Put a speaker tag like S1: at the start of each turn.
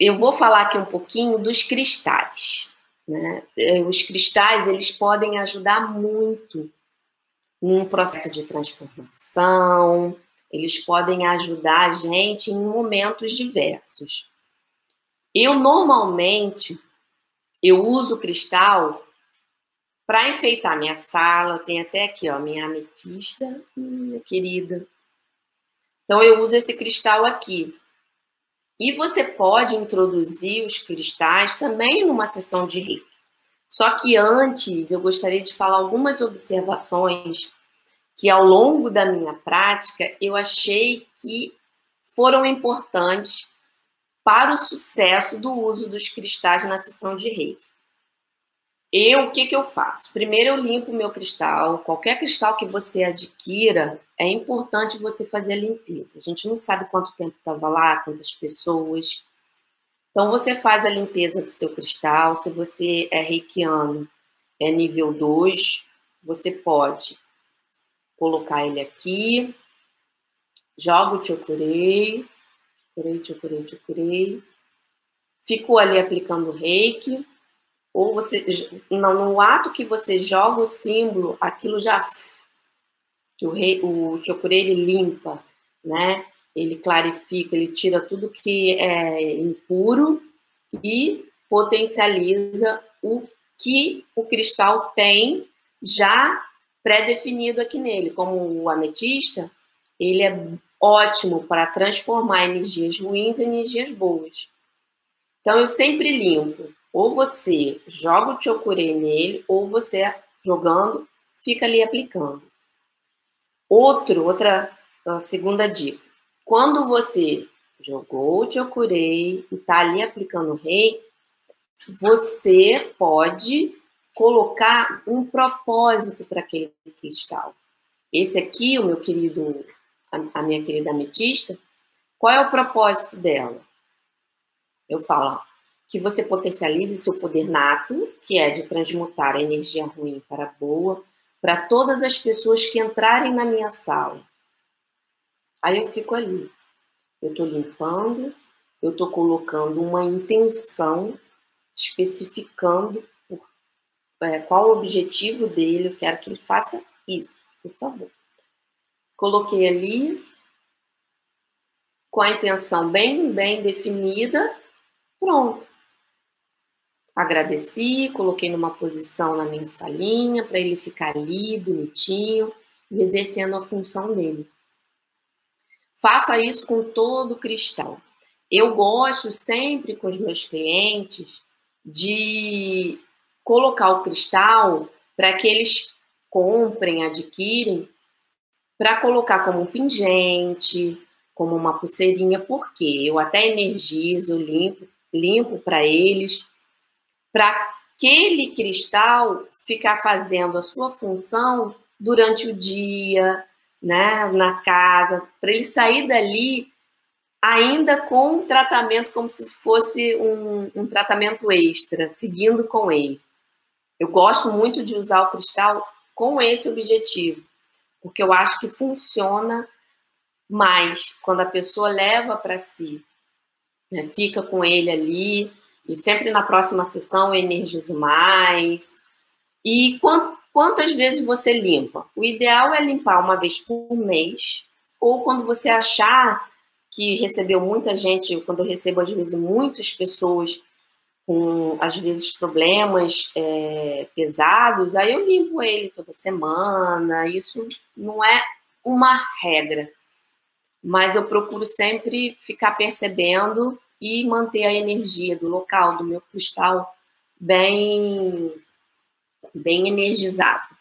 S1: eu vou falar aqui um pouquinho dos cristais. Né? É, os cristais eles podem ajudar muito num processo de transformação, eles podem ajudar a gente em momentos diversos. Eu normalmente eu uso cristal para enfeitar minha sala. Tem até aqui, ó, minha ametista, minha querida. Então eu uso esse cristal aqui. E você pode introduzir os cristais também numa sessão de reiki. Só que antes eu gostaria de falar algumas observações que ao longo da minha prática eu achei que foram importantes para o sucesso do uso dos cristais na sessão de reiki. Eu, o que, que eu faço? Primeiro eu limpo o meu cristal. Qualquer cristal que você adquira, é importante você fazer a limpeza. A gente não sabe quanto tempo estava lá, quantas pessoas. Então você faz a limpeza do seu cristal. Se você é reikiano, é nível 2, você pode colocar ele aqui, jogo o chokurei, chokurei, chokurei, chokurei, fico ali aplicando reiki, ou você, não, no ato que você joga o símbolo, aquilo já, que o, rei, o ele limpa, né, ele clarifica, ele tira tudo que é impuro e potencializa o que o cristal tem já pré-definido aqui nele, como o ametista, ele é ótimo para transformar energias ruins em energias boas. Então eu sempre limpo. Ou você joga o chokurei nele, ou você jogando, fica ali aplicando. Outro, outra segunda dica. Quando você jogou o chokurei e está ali aplicando o rei, você pode colocar um propósito para aquele cristal. Esse aqui, o meu querido, a, minha querida ametista, qual é o propósito dela? Eu falo que você potencialize seu poder nato, que é de transmutar a energia ruim para boa, para todas as pessoas que entrarem na minha sala. Aí eu fico ali. Eu estou limpando, eu estou colocando uma intenção, especificando é, qual o objetivo dele, eu quero que ele faça isso, por favor. Coloquei ali, com a intenção bem, bem definida, pronto. Agradeci, coloquei numa posição na minha salinha para ele ficar ali, bonitinho, e exercendo a função dele. Faça isso com todo cristal. Eu gosto sempre com os meus clientes de colocar o cristal para que eles comprem, adquirem, para colocar como um pingente, como uma pulseirinha, porque eu até energizo, limpo, limpo para eles, para aquele cristal ficar fazendo a sua função durante o dia, né, na casa, para ele sair dali ainda com um tratamento como se fosse um, um tratamento extra, seguindo com ele. Eu gosto muito de usar o cristal com esse objetivo, porque eu acho que funciona mais quando a pessoa leva para si, né? fica com ele ali, e sempre na próxima sessão energizo mais. E quantas vezes você limpa? O ideal é limpar uma vez por mês, ou quando você achar que recebeu muita gente, quando eu recebo às vezes muitas pessoas com, às vezes, problemas é, pesados, aí eu limpo ele toda semana. Isso não é uma regra, mas eu procuro sempre ficar percebendo e manter a energia do local, do meu cristal, bem, bem energizado.